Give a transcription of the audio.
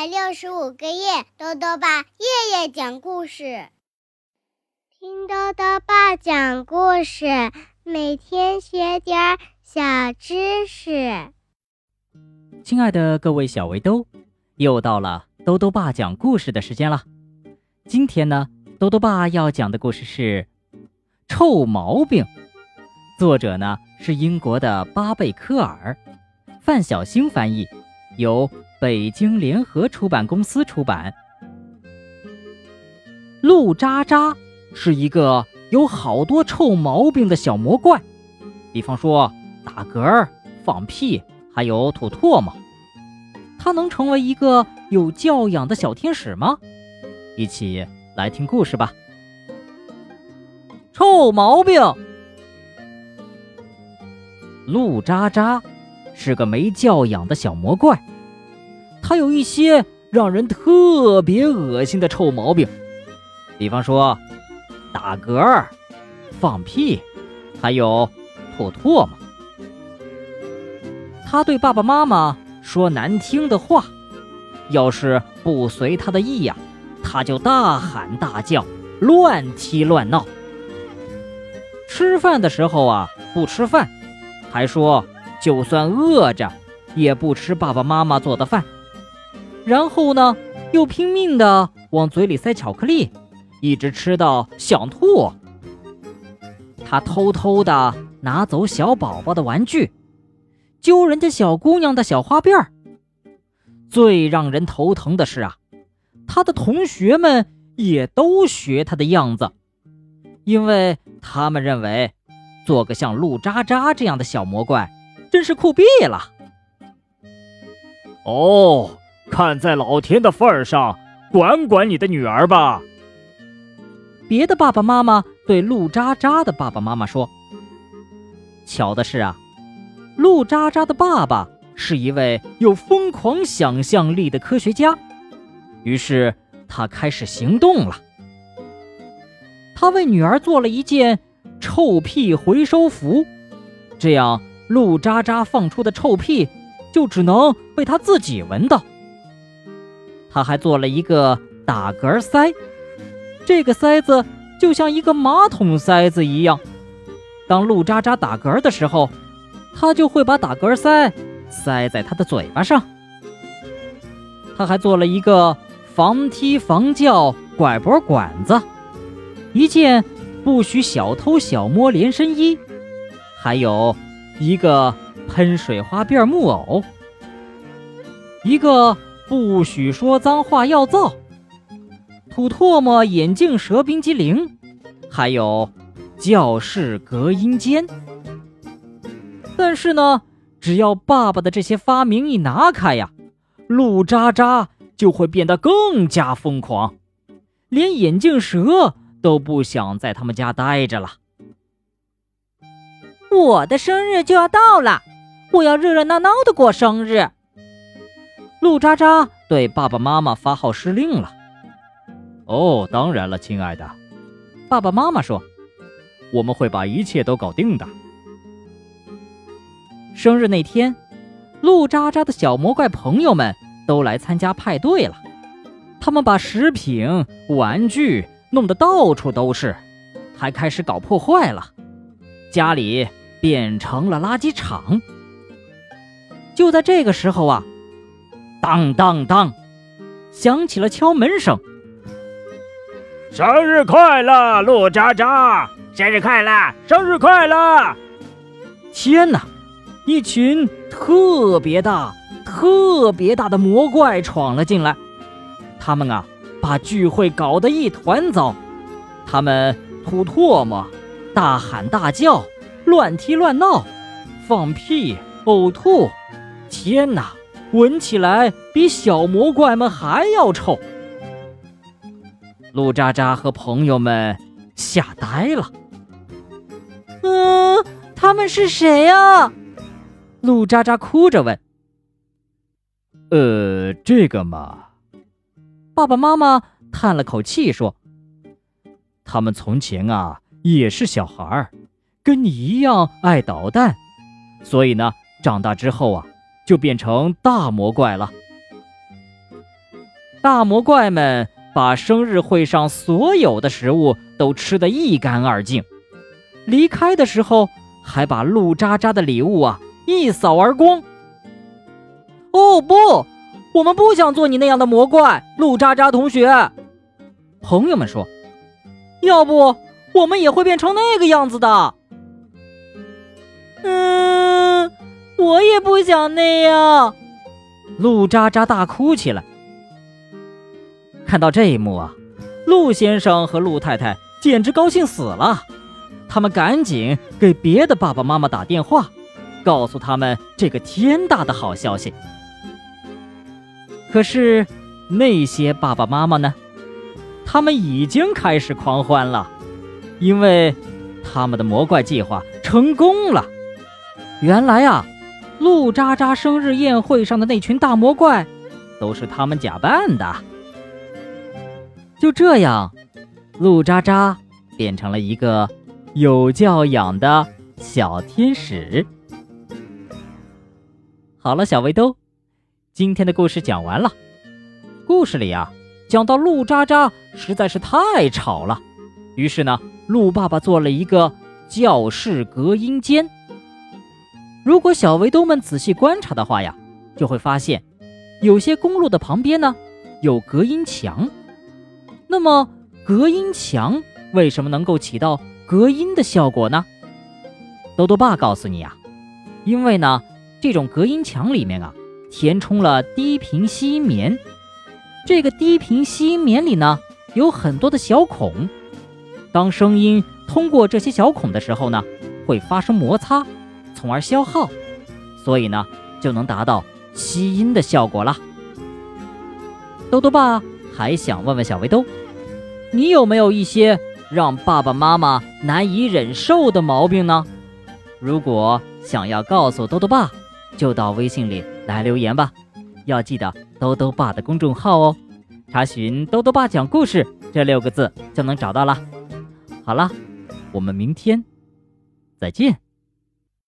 百六十五个夜，豆豆爸夜夜讲故事，听豆豆爸讲故事，每天学点小知识。亲爱的各位小围兜，又到了豆豆爸讲故事的时间了。今天呢，豆豆爸要讲的故事是《臭毛病》，作者呢是英国的巴贝科尔，范小星翻译，由。北京联合出版公司出版。陆渣渣是一个有好多臭毛病的小魔怪，比方说打嗝、放屁，还有吐唾沫。他能成为一个有教养的小天使吗？一起来听故事吧。臭毛病，陆渣渣是个没教养的小魔怪。还有一些让人特别恶心的臭毛病，比方说打嗝、放屁，还有吐唾沫。他对爸爸妈妈说难听的话，要是不随他的意呀，他就大喊大叫、乱踢乱闹。吃饭的时候啊，不吃饭，还说就算饿着也不吃爸爸妈妈做的饭。然后呢，又拼命的往嘴里塞巧克力，一直吃到想吐。他偷偷的拿走小宝宝的玩具，揪人家小姑娘的小花辫儿。最让人头疼的是啊，他的同学们也都学他的样子，因为他们认为做个像陆渣渣这样的小魔怪真是酷毙了。哦。看在老天的份儿上，管管你的女儿吧。别的爸爸妈妈对陆渣渣的爸爸妈妈说：“巧的是啊，陆渣渣的爸爸是一位有疯狂想象力的科学家，于是他开始行动了。他为女儿做了一件臭屁回收服，这样陆渣渣放出的臭屁就只能被他自己闻到。”他还做了一个打嗝塞，这个塞子就像一个马桶塞子一样。当陆渣渣打嗝的时候，他就会把打嗝塞塞在他的嘴巴上。他还做了一个防踢防叫拐脖管子，一件不许小偷小摸连身衣，还有一个喷水花辫木偶，一个。不许说脏话，要造吐唾沫眼镜蛇冰激凌，还有教室隔音间。但是呢，只要爸爸的这些发明一拿开呀，路渣渣就会变得更加疯狂，连眼镜蛇都不想在他们家待着了。我的生日就要到了，我要热热闹闹的过生日。陆渣渣对爸爸妈妈发号施令了。哦，当然了，亲爱的，爸爸妈妈说：“我们会把一切都搞定的。”生日那天，陆渣渣的小魔怪朋友们都来参加派对了。他们把食品、玩具弄得到处都是，还开始搞破坏了，家里变成了垃圾场。就在这个时候啊！当当当，响起了敲门声。生日快乐，陆渣渣！生日快乐，生日快乐！天哪，一群特别大、特别大的魔怪闯了进来。他们啊，把聚会搞得一团糟。他们吐唾沫、大喊大叫、乱踢乱闹、放屁、呕吐。天哪！闻起来比小魔怪们还要臭。陆渣渣和朋友们吓呆了。嗯，他们是谁呀？陆渣渣哭着问。呃，这个嘛，爸爸妈妈叹了口气说：“他们从前啊也是小孩儿，跟你一样爱捣蛋，所以呢，长大之后啊。”就变成大魔怪了。大魔怪们把生日会上所有的食物都吃得一干二净，离开的时候还把陆渣渣的礼物啊一扫而光。哦不，我们不想做你那样的魔怪，陆渣渣同学。朋友们说：“要不我们也会变成那个样子的。”嗯，我也不想那样。陆渣渣大哭起来。看到这一幕啊，陆先生和陆太太简直高兴死了。他们赶紧给别的爸爸妈妈打电话，告诉他们这个天大的好消息。可是那些爸爸妈妈呢？他们已经开始狂欢了，因为他们的魔怪计划成功了。原来啊，陆渣渣生日宴会上的那群大魔怪，都是他们假扮的。就这样，陆渣渣变成了一个有教养的小天使。好了，小围兜，今天的故事讲完了。故事里啊，讲到陆渣渣实在是太吵了，于是呢，陆爸爸做了一个教室隔音间。如果小围兜们仔细观察的话呀，就会发现，有些公路的旁边呢，有隔音墙。那么，隔音墙为什么能够起到隔音的效果呢？豆豆爸告诉你啊，因为呢，这种隔音墙里面啊，填充了低频吸音棉。这个低频吸音棉里呢，有很多的小孔。当声音通过这些小孔的时候呢，会发生摩擦，从而消耗，所以呢，就能达到吸音的效果了。豆豆爸还想问问小围兜。你有没有一些让爸爸妈妈难以忍受的毛病呢？如果想要告诉豆豆爸，就到微信里来留言吧。要记得豆豆爸的公众号哦，查询“豆豆爸讲故事”这六个字就能找到了。好了，我们明天再见。